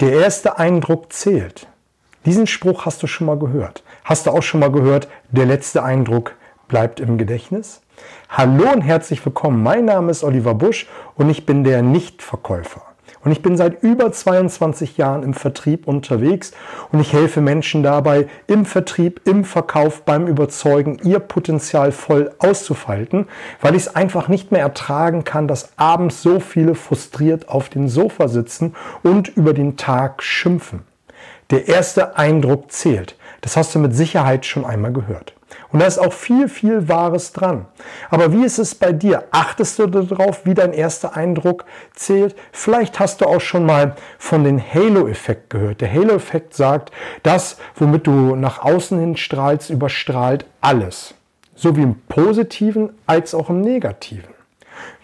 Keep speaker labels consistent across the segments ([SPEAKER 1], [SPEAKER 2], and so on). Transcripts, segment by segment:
[SPEAKER 1] Der erste Eindruck zählt. Diesen Spruch hast du schon mal gehört. Hast du auch schon mal gehört, der letzte Eindruck bleibt im Gedächtnis? Hallo und herzlich willkommen. Mein Name ist Oliver Busch und ich bin der Nichtverkäufer. Und ich bin seit über 22 Jahren im Vertrieb unterwegs und ich helfe Menschen dabei, im Vertrieb, im Verkauf, beim Überzeugen, ihr Potenzial voll auszufalten, weil ich es einfach nicht mehr ertragen kann, dass abends so viele frustriert auf dem Sofa sitzen und über den Tag schimpfen. Der erste Eindruck zählt. Das hast du mit Sicherheit schon einmal gehört. Und da ist auch viel, viel Wahres dran. Aber wie ist es bei dir? Achtest du darauf, wie dein erster Eindruck zählt? Vielleicht hast du auch schon mal von dem Halo-Effekt gehört. Der Halo-Effekt sagt, das, womit du nach außen hin strahlst, überstrahlt alles. So wie im Positiven als auch im Negativen.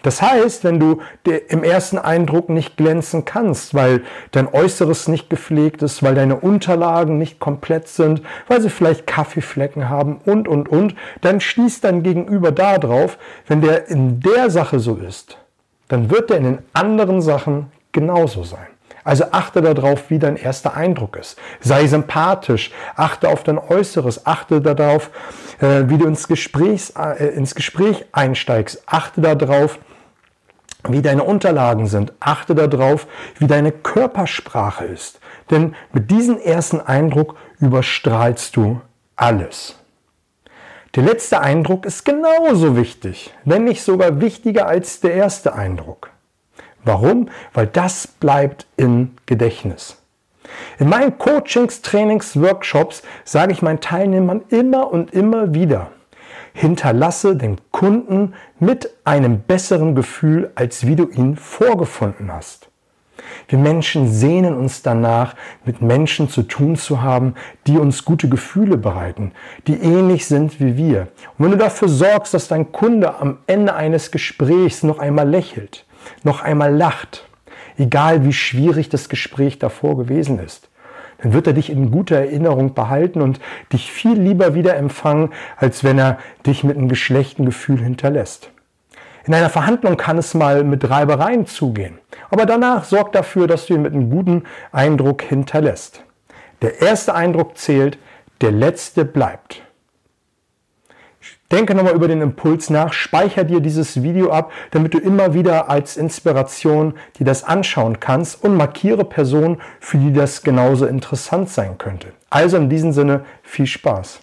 [SPEAKER 1] Das heißt, wenn du im ersten Eindruck nicht glänzen kannst, weil dein Äußeres nicht gepflegt ist, weil deine Unterlagen nicht komplett sind, weil sie vielleicht Kaffeeflecken haben und, und, und, dann schließt dein Gegenüber darauf, wenn der in der Sache so ist, dann wird er in den anderen Sachen genauso sein. Also achte darauf, wie dein erster Eindruck ist. Sei sympathisch, achte auf dein Äußeres, achte darauf, äh, wie du ins äh, ins Gespräch einsteigst, achte darauf, wie deine Unterlagen sind. Achte darauf, wie deine Körpersprache ist. Denn mit diesem ersten Eindruck überstrahlst du alles. Der letzte Eindruck ist genauso wichtig, wenn nicht sogar wichtiger als der erste Eindruck. Warum? Weil das bleibt im Gedächtnis. In meinen Coachings, Trainings, Workshops sage ich meinen Teilnehmern immer und immer wieder, hinterlasse den Kunden mit einem besseren Gefühl, als wie du ihn vorgefunden hast. Wir Menschen sehnen uns danach, mit Menschen zu tun zu haben, die uns gute Gefühle bereiten, die ähnlich sind wie wir. Und wenn du dafür sorgst, dass dein Kunde am Ende eines Gesprächs noch einmal lächelt, noch einmal lacht, egal wie schwierig das Gespräch davor gewesen ist, dann wird er dich in guter Erinnerung behalten und dich viel lieber wieder empfangen, als wenn er dich mit einem geschlechten Gefühl hinterlässt. In einer Verhandlung kann es mal mit Reibereien zugehen, aber danach sorgt dafür, dass du ihn mit einem guten Eindruck hinterlässt. Der erste Eindruck zählt, der letzte bleibt. Denke nochmal über den Impuls nach, speicher dir dieses Video ab, damit du immer wieder als Inspiration dir das anschauen kannst und markiere Personen, für die das genauso interessant sein könnte. Also in diesem Sinne viel Spaß.